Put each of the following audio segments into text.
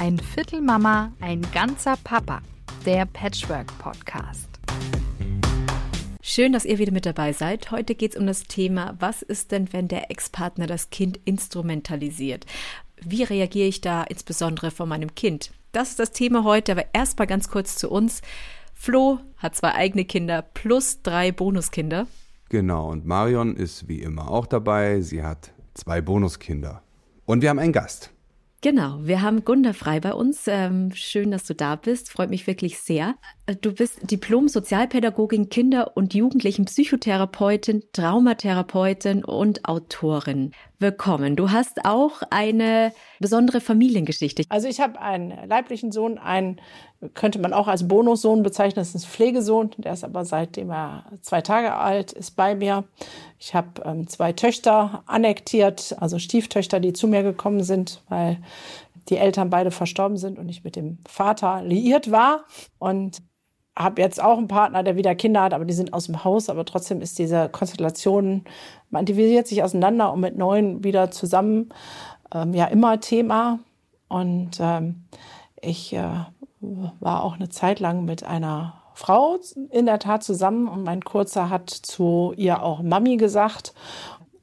Ein Viertel Mama, ein ganzer Papa. Der Patchwork Podcast. Schön, dass ihr wieder mit dabei seid. Heute geht es um das Thema, was ist denn, wenn der Ex-Partner das Kind instrumentalisiert? Wie reagiere ich da insbesondere von meinem Kind? Das ist das Thema heute, aber erstmal ganz kurz zu uns. Flo hat zwei eigene Kinder plus drei Bonuskinder. Genau, und Marion ist wie immer auch dabei. Sie hat zwei Bonuskinder. Und wir haben einen Gast. Genau, wir haben Gunda Frei bei uns. Ähm, schön, dass du da bist. Freut mich wirklich sehr. Du bist Diplom-Sozialpädagogin, Kinder- und Jugendlichen Psychotherapeutin, Traumatherapeutin und Autorin. Willkommen. Du hast auch eine besondere Familiengeschichte. Also ich habe einen leiblichen Sohn, einen könnte man auch als Bonussohn bezeichnen, das ist ein Pflegesohn, der ist aber seitdem er zwei Tage alt ist bei mir. Ich habe ähm, zwei Töchter annektiert, also Stieftöchter, die zu mir gekommen sind, weil die Eltern beide verstorben sind und ich mit dem Vater liiert war. Und habe jetzt auch einen Partner, der wieder Kinder hat, aber die sind aus dem Haus. Aber trotzdem ist diese Konstellation, man dividiert sich auseinander und mit neuen wieder zusammen, ähm, ja immer Thema. Und ähm, ich äh, war auch eine Zeit lang mit einer Frau in der Tat zusammen und mein Kurzer hat zu ihr auch Mami gesagt.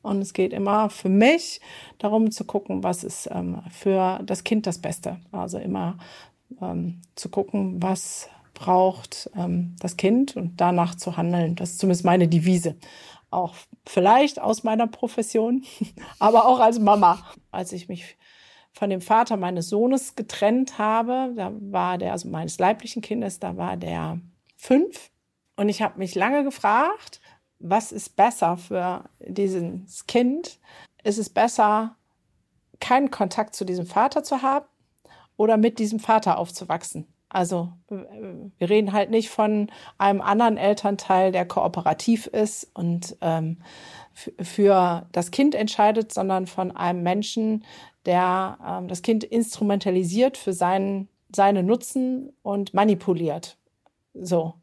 Und es geht immer für mich darum zu gucken, was ist ähm, für das Kind das Beste. Also immer ähm, zu gucken, was braucht ähm, das Kind und danach zu handeln. Das ist zumindest meine Devise. Auch vielleicht aus meiner Profession, aber auch als Mama. Als ich mich von dem Vater meines Sohnes getrennt habe, da war der, also meines leiblichen Kindes, da war der fünf. Und ich habe mich lange gefragt, was ist besser für dieses Kind? Ist es besser, keinen Kontakt zu diesem Vater zu haben oder mit diesem Vater aufzuwachsen? Also wir reden halt nicht von einem anderen Elternteil, der kooperativ ist und ähm, für das Kind entscheidet, sondern von einem Menschen, der ähm, das Kind instrumentalisiert für seinen, seine Nutzen und manipuliert. So.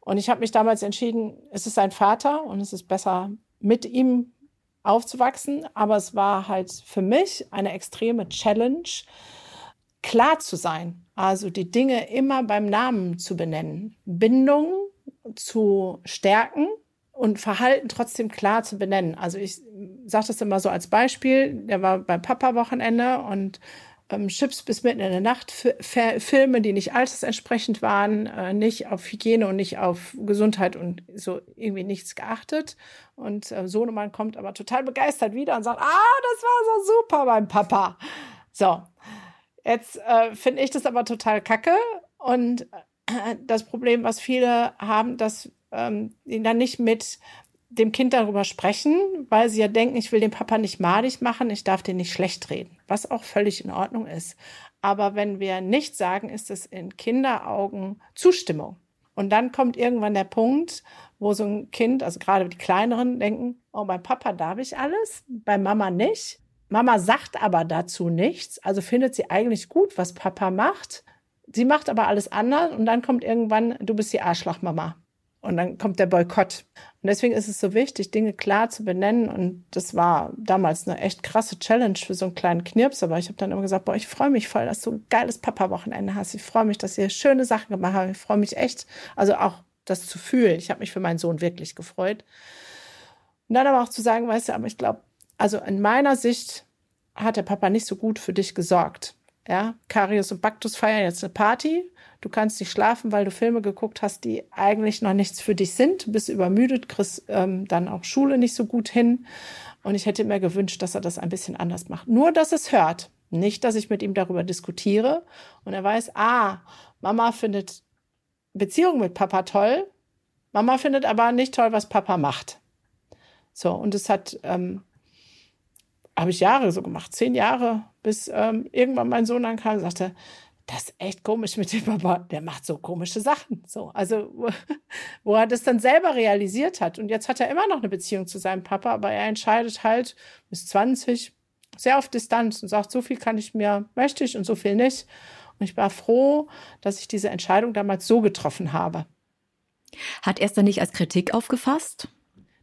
Und ich habe mich damals entschieden, es ist sein Vater und es ist besser, mit ihm aufzuwachsen. Aber es war halt für mich eine extreme Challenge, klar zu sein. Also die Dinge immer beim Namen zu benennen. Bindung zu stärken und Verhalten trotzdem klar zu benennen. Also ich sage das immer so als Beispiel. Der war beim Papa-Wochenende und ähm, Chips bis mitten in der Nacht, Filme, die nicht altersentsprechend waren, äh, nicht auf Hygiene und nicht auf Gesundheit und so irgendwie nichts geachtet. Und äh, Sohnemann kommt aber total begeistert wieder und sagt, ah, das war so super beim Papa. So, jetzt äh, finde ich das aber total kacke und äh, das Problem, was viele haben, dass ähm, dann nicht mit dem Kind darüber sprechen, weil sie ja denken, ich will den Papa nicht madig machen, ich darf den nicht schlecht reden, was auch völlig in Ordnung ist. Aber wenn wir nicht sagen, ist es in Kinderaugen Zustimmung. Und dann kommt irgendwann der Punkt, wo so ein Kind, also gerade die Kleineren, denken, oh, bei Papa darf ich alles, bei Mama nicht. Mama sagt aber dazu nichts, also findet sie eigentlich gut, was Papa macht. Sie macht aber alles anders und dann kommt irgendwann, du bist die Arschlochmama. Und dann kommt der Boykott. Und deswegen ist es so wichtig, Dinge klar zu benennen. Und das war damals eine echt krasse Challenge für so einen kleinen Knirps. Aber ich habe dann immer gesagt, boah, ich freue mich voll, dass du ein geiles Papa-Wochenende hast. Ich freue mich, dass ihr schöne Sachen gemacht habt. Ich freue mich echt, also auch das zu fühlen. Ich habe mich für meinen Sohn wirklich gefreut. Und dann aber auch zu sagen, weißt du, aber ich glaube, also in meiner Sicht hat der Papa nicht so gut für dich gesorgt. Ja, Karius und Baktus feiern jetzt eine Party Du kannst nicht schlafen, weil du Filme geguckt hast, die eigentlich noch nichts für dich sind. Du bist übermüdet, kriegst ähm, dann auch Schule nicht so gut hin. Und ich hätte mir gewünscht, dass er das ein bisschen anders macht. Nur, dass es hört. Nicht, dass ich mit ihm darüber diskutiere und er weiß, ah, Mama findet Beziehung mit Papa toll. Mama findet aber nicht toll, was Papa macht. So, und es hat, ähm, habe ich Jahre so gemacht, zehn Jahre, bis ähm, irgendwann mein Sohn dann kam und sagte, das ist echt komisch mit dem Papa, der macht so komische Sachen. So, also, wo, wo er das dann selber realisiert hat. Und jetzt hat er immer noch eine Beziehung zu seinem Papa, aber er entscheidet halt bis 20 sehr auf Distanz und sagt, so viel kann ich mir, möchte ich und so viel nicht. Und ich war froh, dass ich diese Entscheidung damals so getroffen habe. Hat er es dann nicht als Kritik aufgefasst?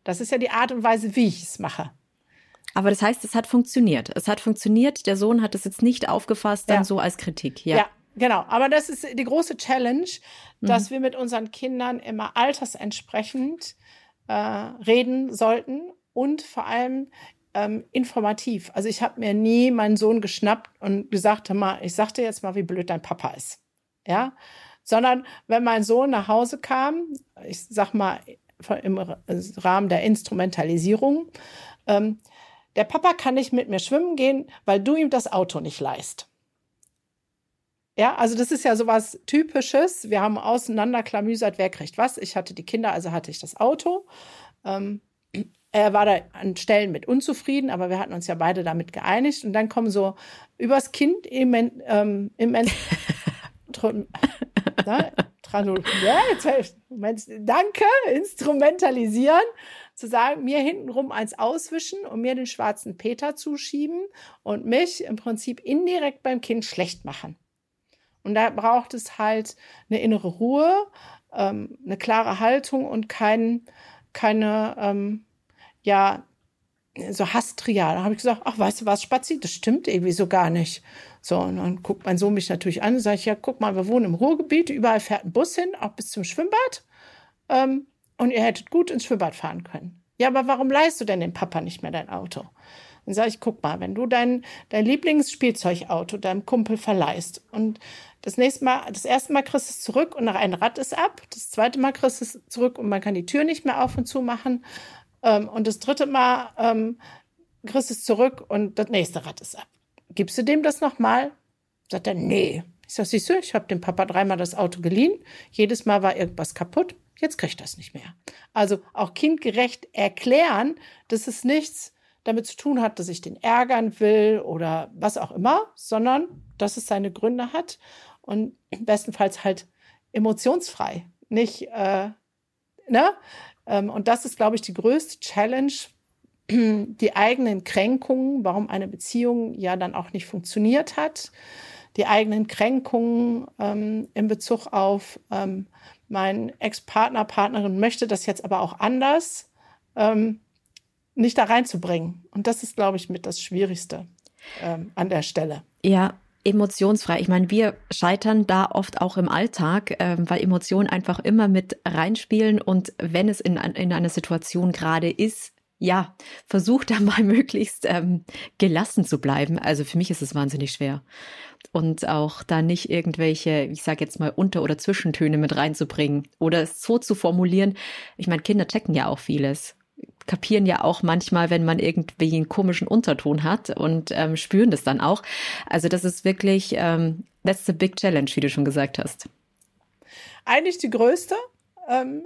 Das ist ja die Art und Weise, wie ich es mache. Aber das heißt, es hat funktioniert. Es hat funktioniert. Der Sohn hat es jetzt nicht aufgefasst, dann ja. so als Kritik. Ja. ja, genau. Aber das ist die große Challenge, dass mhm. wir mit unseren Kindern immer altersentsprechend äh, reden sollten und vor allem ähm, informativ. Also ich habe mir nie meinen Sohn geschnappt und gesagt, mal, ich sag dir jetzt mal, wie blöd dein Papa ist. Ja, sondern wenn mein Sohn nach Hause kam, ich sag mal im Rahmen der Instrumentalisierung, ähm, der Papa kann nicht mit mir schwimmen gehen, weil du ihm das Auto nicht leist. Ja, also das ist ja sowas Typisches. Wir haben auseinanderklamüsert, wer kriegt was. Ich hatte die Kinder, also hatte ich das Auto. Ähm, er war da an Stellen mit unzufrieden, aber wir hatten uns ja beide damit geeinigt. Und dann kommen so übers Kind im, ähm, im ja, jetzt, danke, instrumentalisieren, zu sagen, mir hintenrum eins auswischen und mir den schwarzen Peter zuschieben und mich im Prinzip indirekt beim Kind schlecht machen. Und da braucht es halt eine innere Ruhe, ähm, eine klare Haltung und kein, keine, ähm, ja, so Hastrial. Da habe ich gesagt, ach, weißt du was, Spazi, das stimmt irgendwie so gar nicht. So, und dann guckt mein Sohn mich natürlich an und sage ja, guck mal, wir wohnen im Ruhrgebiet, überall fährt ein Bus hin, auch bis zum Schwimmbad. Ähm, und ihr hättet gut ins Schwimmbad fahren können. Ja, aber warum leihst du denn dem Papa nicht mehr dein Auto? Dann sage ich, guck mal, wenn du dein, dein Lieblingsspielzeugauto deinem Kumpel verleihst und das nächste Mal, das erste Mal kriegst du es zurück und nach ein Rad ist ab, das zweite Mal kriegst du es zurück und man kann die Tür nicht mehr auf und zu machen ähm, und das dritte Mal ähm, kriegst du es zurück und das nächste Rad ist ab. Gibst du dem das nochmal? Sagt er, nee. Ich sag, siehst du, ich habe dem Papa dreimal das Auto geliehen. Jedes Mal war irgendwas kaputt. Jetzt kriegt das nicht mehr. Also auch kindgerecht erklären, dass es nichts damit zu tun hat, dass ich den ärgern will oder was auch immer, sondern dass es seine Gründe hat und bestenfalls halt emotionsfrei, nicht, äh, ne? Ähm, und das ist, glaube ich, die größte Challenge, die eigenen Kränkungen, warum eine Beziehung ja dann auch nicht funktioniert hat, die eigenen Kränkungen ähm, in Bezug auf ähm, mein Ex-Partner, Partnerin möchte das jetzt aber auch anders, ähm, nicht da reinzubringen. Und das ist, glaube ich, mit das Schwierigste ähm, an der Stelle. Ja, emotionsfrei. Ich meine, wir scheitern da oft auch im Alltag, äh, weil Emotionen einfach immer mit reinspielen und wenn es in, in einer Situation gerade ist, ja, versuch da mal möglichst ähm, gelassen zu bleiben. Also für mich ist es wahnsinnig schwer. Und auch da nicht irgendwelche, ich sage jetzt mal, Unter- oder Zwischentöne mit reinzubringen oder es so zu formulieren. Ich meine, Kinder checken ja auch vieles kapieren ja auch manchmal, wenn man irgendwie einen komischen Unterton hat und ähm, spüren das dann auch. Also das ist wirklich, ähm, that's the big challenge, wie du schon gesagt hast. Eigentlich die größte. Ähm,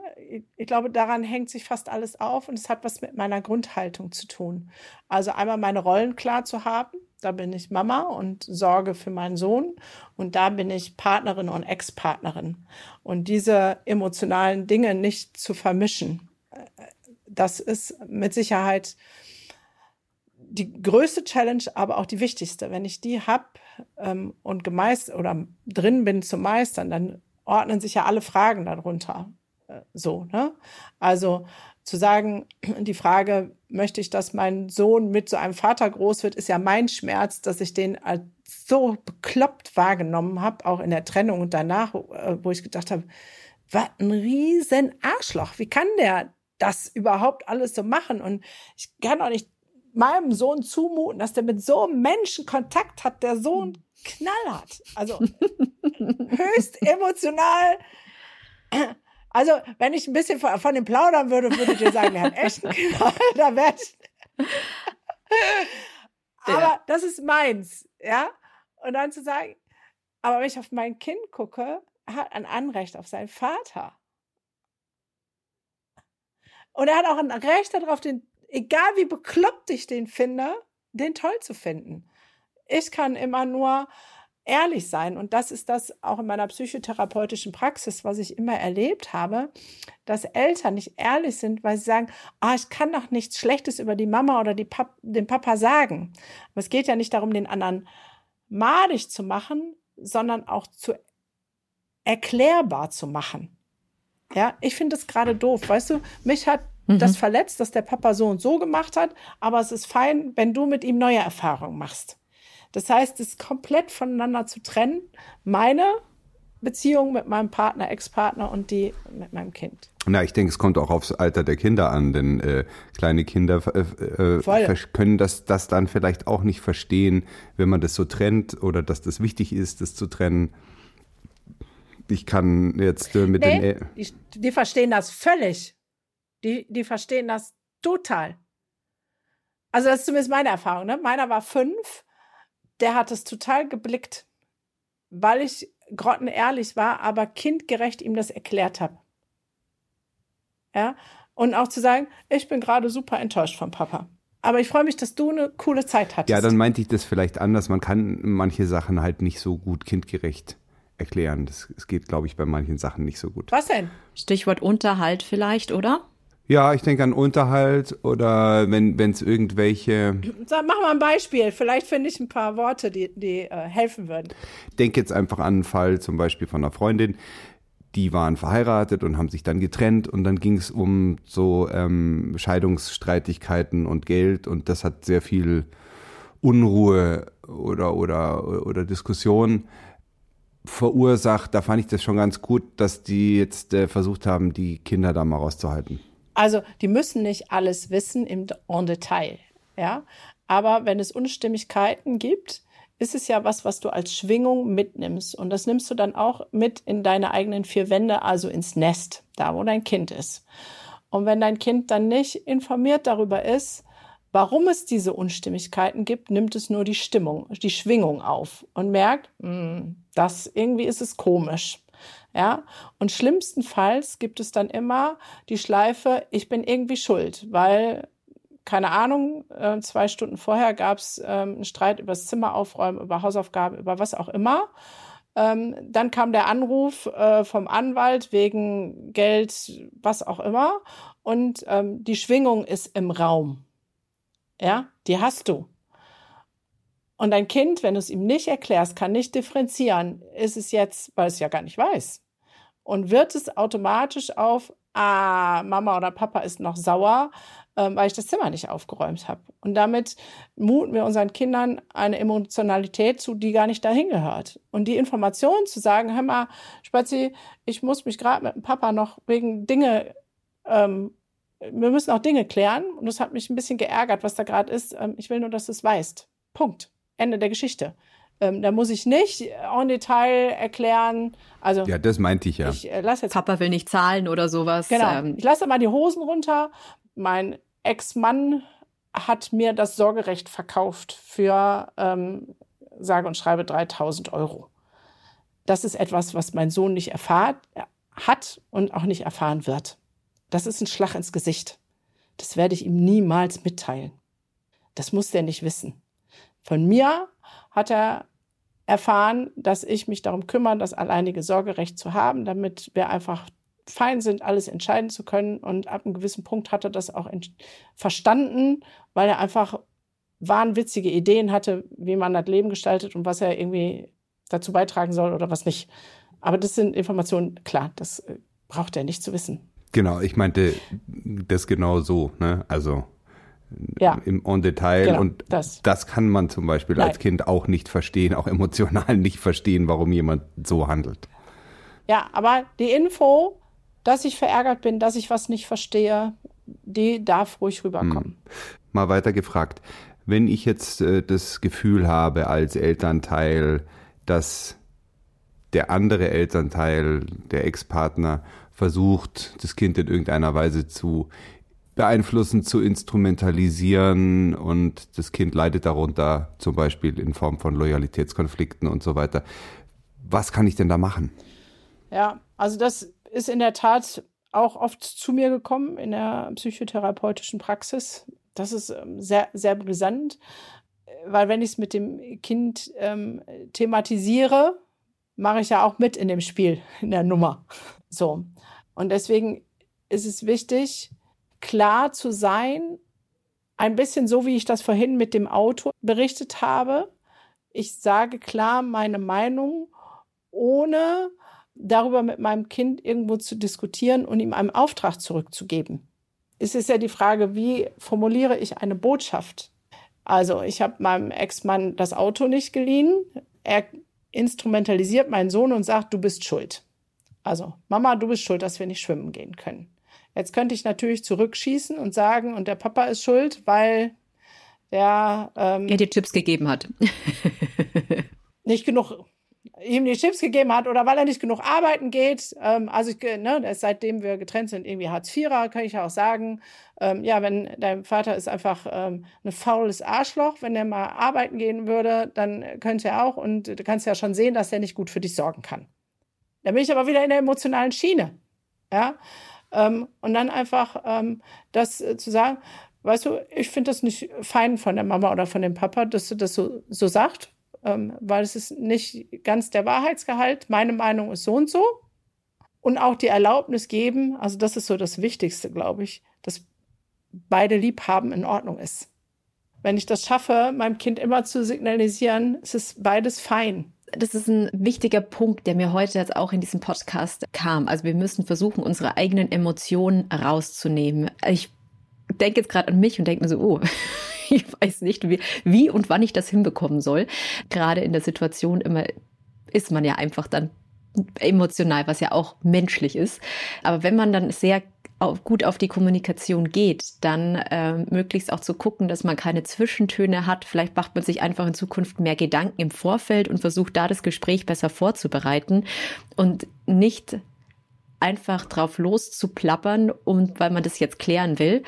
ich glaube, daran hängt sich fast alles auf und es hat was mit meiner Grundhaltung zu tun. Also einmal meine Rollen klar zu haben. Da bin ich Mama und sorge für meinen Sohn. Und da bin ich Partnerin und Ex-Partnerin. Und diese emotionalen Dinge nicht zu vermischen das ist mit Sicherheit die größte Challenge, aber auch die wichtigste. Wenn ich die habe ähm, und gemeist oder drin bin zu meistern, dann ordnen sich ja alle Fragen darunter. So, ne? Also zu sagen, die Frage, möchte ich, dass mein Sohn mit so einem Vater groß wird, ist ja mein Schmerz, dass ich den als so bekloppt wahrgenommen habe, auch in der Trennung und danach, äh, wo ich gedacht habe, was ein riesen Arschloch. Wie kann der das überhaupt alles so machen. Und ich kann auch nicht meinem Sohn zumuten, dass der mit so einem Menschen Kontakt hat, der so einen Knall hat. Also höchst emotional. Also, wenn ich ein bisschen von, von dem plaudern würde, würde ich dir sagen, der hat echt einen Knall. Da ich. aber ja. das ist meins, ja. Und dann zu sagen, aber wenn ich auf mein Kind gucke, hat ein Anrecht auf seinen Vater. Und er hat auch ein Recht darauf, den, egal wie bekloppt ich den finde, den toll zu finden. Ich kann immer nur ehrlich sein. Und das ist das auch in meiner psychotherapeutischen Praxis, was ich immer erlebt habe, dass Eltern nicht ehrlich sind, weil sie sagen, ah, ich kann doch nichts Schlechtes über die Mama oder die Pap den Papa sagen. Aber es geht ja nicht darum, den anderen madig zu machen, sondern auch zu erklärbar zu machen. Ja, ich finde es gerade doof. Weißt du, mich hat mhm. das verletzt, dass der Papa so und so gemacht hat, aber es ist fein, wenn du mit ihm neue Erfahrungen machst. Das heißt, es komplett voneinander zu trennen, meine Beziehung mit meinem Partner, Ex-Partner und die mit meinem Kind. Na, ich denke, es kommt auch aufs Alter der Kinder an, denn äh, kleine Kinder äh, äh, können das, das dann vielleicht auch nicht verstehen, wenn man das so trennt oder dass das wichtig ist, das zu trennen. Ich kann jetzt äh, mit nee, den. Die, die verstehen das völlig. Die, die verstehen das total. Also, das ist zumindest meine Erfahrung. Ne? Meiner war fünf, der hat es total geblickt, weil ich grottenehrlich war, aber kindgerecht ihm das erklärt habe. Ja, und auch zu sagen, ich bin gerade super enttäuscht vom Papa. Aber ich freue mich, dass du eine coole Zeit hattest. Ja, dann meinte ich das vielleicht anders. Man kann manche Sachen halt nicht so gut kindgerecht erklären. Das, das geht, glaube ich, bei manchen Sachen nicht so gut. Was denn? Stichwort Unterhalt vielleicht, oder? Ja, ich denke an Unterhalt oder wenn es irgendwelche. Sag, mach mal ein Beispiel. Vielleicht finde ich ein paar Worte, die, die äh, helfen würden. Denke jetzt einfach an einen Fall zum Beispiel von einer Freundin. Die waren verheiratet und haben sich dann getrennt und dann ging es um so ähm, Scheidungsstreitigkeiten und Geld und das hat sehr viel Unruhe oder oder oder Diskussion verursacht. Da fand ich das schon ganz gut, dass die jetzt äh, versucht haben, die Kinder da mal rauszuhalten. Also die müssen nicht alles wissen im en Detail, ja. Aber wenn es Unstimmigkeiten gibt, ist es ja was, was du als Schwingung mitnimmst. Und das nimmst du dann auch mit in deine eigenen vier Wände, also ins Nest, da wo dein Kind ist. Und wenn dein Kind dann nicht informiert darüber ist, warum es diese Unstimmigkeiten gibt, nimmt es nur die Stimmung, die Schwingung auf und merkt, hm, das irgendwie ist es komisch. Ja, und schlimmstenfalls gibt es dann immer die Schleife, ich bin irgendwie schuld, weil, keine Ahnung, äh, zwei Stunden vorher gab es ähm, einen Streit über das Zimmer aufräumen, über Hausaufgaben, über was auch immer. Ähm, dann kam der Anruf äh, vom Anwalt wegen Geld, was auch immer. Und ähm, die Schwingung ist im Raum. Ja, die hast du. Und ein Kind, wenn du es ihm nicht erklärst, kann nicht differenzieren, ist es jetzt, weil es ja gar nicht weiß. Und wird es automatisch auf, ah, Mama oder Papa ist noch sauer, ähm, weil ich das Zimmer nicht aufgeräumt habe. Und damit muten wir unseren Kindern eine Emotionalität zu, die gar nicht dahin gehört. Und die Information zu sagen, hör mal, Spazi, ich muss mich gerade mit dem Papa noch wegen Dinge ähm, wir müssen auch Dinge klären und das hat mich ein bisschen geärgert, was da gerade ist. Ähm, ich will nur, dass du es weißt. Punkt. Ende der Geschichte. Ähm, da muss ich nicht en Detail erklären. Also ja, das meinte ich ja. Ich, äh, lass jetzt Papa will nicht zahlen oder sowas. Genau. Ähm. Ich lasse mal die Hosen runter. Mein Ex-Mann hat mir das Sorgerecht verkauft für ähm, sage und schreibe 3000 Euro. Das ist etwas, was mein Sohn nicht erfahrt, hat und auch nicht erfahren wird. Das ist ein Schlag ins Gesicht. Das werde ich ihm niemals mitteilen. Das muss der nicht wissen. Von mir hat er erfahren, dass ich mich darum kümmere, das alleinige Sorgerecht zu haben, damit wir einfach fein sind, alles entscheiden zu können. Und ab einem gewissen Punkt hat er das auch verstanden, weil er einfach wahnwitzige Ideen hatte, wie man das Leben gestaltet und was er irgendwie dazu beitragen soll oder was nicht. Aber das sind Informationen, klar, das äh, braucht er nicht zu wissen. Genau, ich meinte das genau so, ne? Also ja. im en Detail. Genau, und das. das kann man zum Beispiel Nein. als Kind auch nicht verstehen, auch emotional nicht verstehen, warum jemand so handelt. Ja, aber die Info, dass ich verärgert bin, dass ich was nicht verstehe, die darf ruhig rüberkommen. Hm. Mal weiter gefragt. Wenn ich jetzt äh, das Gefühl habe als Elternteil, dass der andere Elternteil, der Ex-Partner, versucht, das Kind in irgendeiner Weise zu beeinflussen, zu instrumentalisieren und das Kind leidet darunter, zum Beispiel in Form von Loyalitätskonflikten und so weiter. Was kann ich denn da machen? Ja, also das ist in der Tat auch oft zu mir gekommen in der psychotherapeutischen Praxis. Das ist ähm, sehr, sehr brisant, weil wenn ich es mit dem Kind ähm, thematisiere, mache ich ja auch mit in dem Spiel, in der Nummer. So. Und deswegen ist es wichtig, klar zu sein, ein bisschen so, wie ich das vorhin mit dem Auto berichtet habe. Ich sage klar meine Meinung, ohne darüber mit meinem Kind irgendwo zu diskutieren und ihm einen Auftrag zurückzugeben. es ist ja die Frage, wie formuliere ich eine Botschaft? Also, ich habe meinem Ex-Mann das Auto nicht geliehen. Er instrumentalisiert meinen Sohn und sagt, du bist schuld. Also, Mama, du bist schuld, dass wir nicht schwimmen gehen können. Jetzt könnte ich natürlich zurückschießen und sagen, und der Papa ist schuld, weil der ähm, er dir Chips gegeben hat. nicht genug ihm die Chips gegeben hat oder weil er nicht genug arbeiten geht. Ähm, also ich, ne, seitdem wir getrennt sind, irgendwie Hartz-Vierer, kann ich ja auch sagen, ähm, ja, wenn dein Vater ist einfach ähm, ein faules Arschloch, wenn er mal arbeiten gehen würde, dann könnte er auch und du kannst ja schon sehen, dass er nicht gut für dich sorgen kann. Da bin ich aber wieder in der emotionalen Schiene. Ja. Ähm, und dann einfach ähm, das äh, zu sagen, weißt du, ich finde das nicht fein von der Mama oder von dem Papa, dass du das so, so sagt, ähm, weil es ist nicht ganz der Wahrheitsgehalt. Meine Meinung ist so und so. Und auch die Erlaubnis geben, also das ist so das Wichtigste, glaube ich, dass beide Liebhaben in Ordnung ist. Wenn ich das schaffe, meinem Kind immer zu signalisieren, es ist beides fein. Das ist ein wichtiger Punkt, der mir heute jetzt auch in diesem Podcast kam. Also wir müssen versuchen, unsere eigenen Emotionen rauszunehmen. Ich denke jetzt gerade an mich und denke mir so, oh, ich weiß nicht, wie, wie und wann ich das hinbekommen soll. Gerade in der Situation immer ist man ja einfach dann emotional, was ja auch menschlich ist. Aber wenn man dann sehr gut auf die Kommunikation geht, dann äh, möglichst auch zu gucken, dass man keine Zwischentöne hat. Vielleicht macht man sich einfach in Zukunft mehr Gedanken im Vorfeld und versucht da das Gespräch besser vorzubereiten und nicht einfach drauf loszuplappern und weil man das jetzt klären will,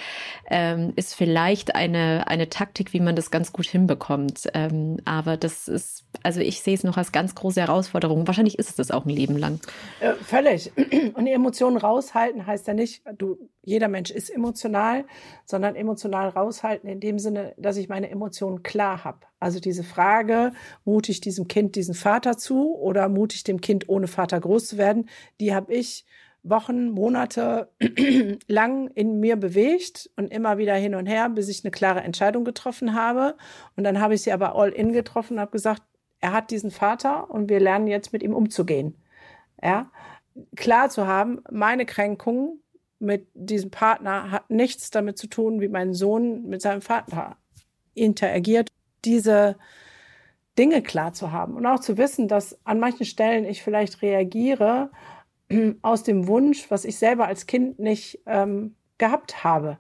ähm, ist vielleicht eine, eine Taktik, wie man das ganz gut hinbekommt. Ähm, aber das ist, also ich sehe es noch als ganz große Herausforderung. Wahrscheinlich ist es das auch ein Leben lang. Äh, völlig. Und Emotionen raushalten heißt ja nicht, du, jeder Mensch ist emotional, sondern emotional raushalten in dem Sinne, dass ich meine Emotionen klar habe. Also diese Frage, mute ich diesem Kind diesen Vater zu oder mute ich dem Kind ohne Vater groß zu werden, die habe ich Wochen, Monate lang in mir bewegt und immer wieder hin und her, bis ich eine klare Entscheidung getroffen habe. Und dann habe ich sie aber all in getroffen und habe gesagt, er hat diesen Vater und wir lernen jetzt mit ihm umzugehen. Ja, klar zu haben, meine Kränkung mit diesem Partner hat nichts damit zu tun, wie mein Sohn mit seinem Vater interagiert. Diese Dinge klar zu haben und auch zu wissen, dass an manchen Stellen ich vielleicht reagiere aus dem Wunsch, was ich selber als Kind nicht ähm, gehabt habe.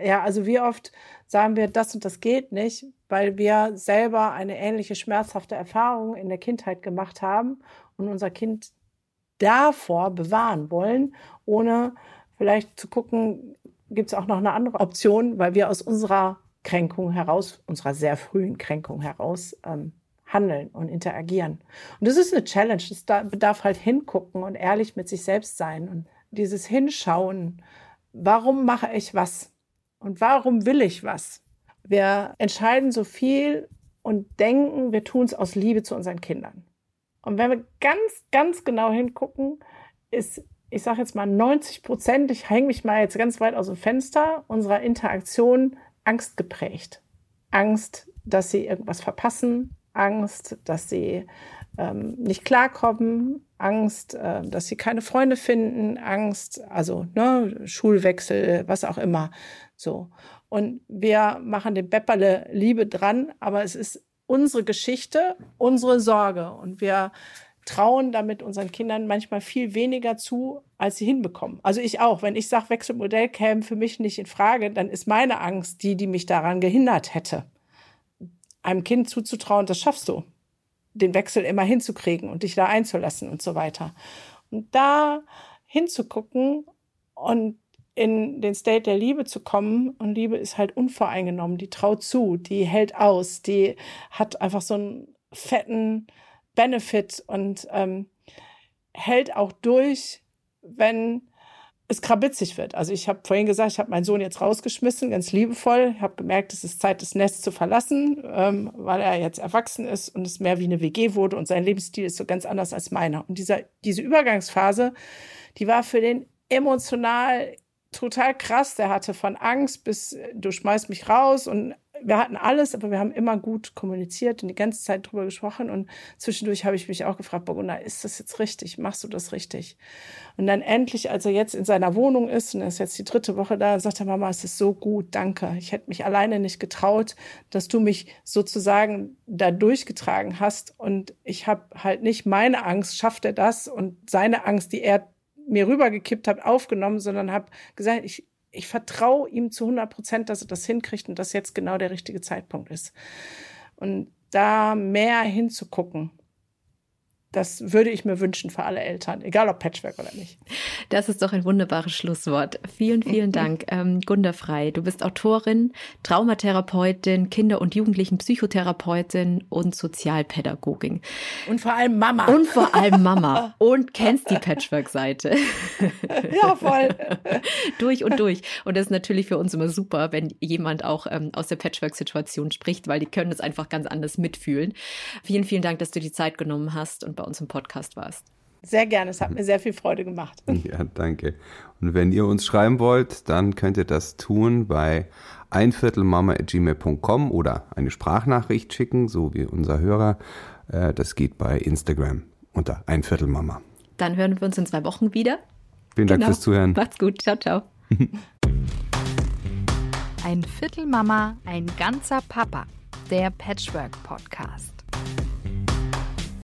Ja, also wie oft sagen wir, das und das geht nicht, weil wir selber eine ähnliche schmerzhafte Erfahrung in der Kindheit gemacht haben und unser Kind davor bewahren wollen, ohne vielleicht zu gucken, gibt es auch noch eine andere Option, weil wir aus unserer Kränkung heraus, unserer sehr frühen Kränkung heraus ähm, handeln und interagieren. Und das ist eine Challenge. Das bedarf halt hingucken und ehrlich mit sich selbst sein und dieses Hinschauen. Warum mache ich was? Und warum will ich was? Wir entscheiden so viel und denken, wir tun es aus Liebe zu unseren Kindern. Und wenn wir ganz, ganz genau hingucken, ist, ich sage jetzt mal 90 Prozent, ich hänge mich mal jetzt ganz weit aus dem Fenster, unserer Interaktion Angst geprägt. Angst, dass sie irgendwas verpassen, Angst, dass sie ähm, nicht klarkommen, Angst, äh, dass sie keine Freunde finden, Angst, also ne, Schulwechsel, was auch immer. So. Und wir machen dem Bepperle Liebe dran, aber es ist unsere Geschichte, unsere Sorge. Und wir trauen damit unseren Kindern manchmal viel weniger zu, als sie hinbekommen. Also ich auch. Wenn ich sage, Wechselmodell käme für mich nicht in Frage, dann ist meine Angst die, die mich daran gehindert hätte einem Kind zuzutrauen, das schaffst du, den Wechsel immer hinzukriegen und dich da einzulassen und so weiter. Und da hinzugucken und in den State der Liebe zu kommen. Und Liebe ist halt unvoreingenommen, die traut zu, die hält aus, die hat einfach so einen fetten Benefit und ähm, hält auch durch, wenn es krabitzig wird. Also ich habe vorhin gesagt, ich habe meinen Sohn jetzt rausgeschmissen, ganz liebevoll. Ich habe gemerkt, es ist Zeit, das Nest zu verlassen, ähm, weil er jetzt erwachsen ist und es mehr wie eine WG wurde und sein Lebensstil ist so ganz anders als meiner. Und dieser, diese Übergangsphase, die war für den emotional total krass. Der hatte von Angst bis du schmeißt mich raus und wir hatten alles, aber wir haben immer gut kommuniziert und die ganze Zeit drüber gesprochen. Und zwischendurch habe ich mich auch gefragt, Burgunda, ist das jetzt richtig? Machst du das richtig? Und dann endlich, als er jetzt in seiner Wohnung ist, und er ist jetzt die dritte Woche da, sagt er, Mama, es ist so gut, danke. Ich hätte mich alleine nicht getraut, dass du mich sozusagen da durchgetragen hast. Und ich habe halt nicht meine Angst, schafft er das? Und seine Angst, die er mir rübergekippt hat, aufgenommen, sondern habe gesagt, ich, ich vertraue ihm zu 100 Prozent, dass er das hinkriegt und dass jetzt genau der richtige Zeitpunkt ist. Und da mehr hinzugucken das würde ich mir wünschen für alle Eltern, egal ob Patchwork oder nicht. Das ist doch ein wunderbares Schlusswort. Vielen, vielen Dank. Ähm, Gunda Frei, du bist Autorin, Traumatherapeutin, Kinder- und Jugendlichen-Psychotherapeutin und Sozialpädagogin. Und vor allem Mama. Und vor allem Mama. und kennst die Patchwork-Seite. ja, voll. durch und durch. Und das ist natürlich für uns immer super, wenn jemand auch ähm, aus der Patchwork-Situation spricht, weil die können es einfach ganz anders mitfühlen. Vielen, vielen Dank, dass du die Zeit genommen hast und bei uns im Podcast warst. Sehr gerne, es hat mir sehr viel Freude gemacht. Ja, danke. Und wenn ihr uns schreiben wollt, dann könnt ihr das tun bei einviertelmama.gmail.com oder eine Sprachnachricht schicken, so wie unser Hörer. Äh, das geht bei Instagram unter einviertelmama. Dann hören wir uns in zwei Wochen wieder. Vielen Dank genau. fürs Zuhören. Macht's gut. Ciao, ciao. Ein Viertel Mama, ein ganzer Papa. Der Patchwork Podcast.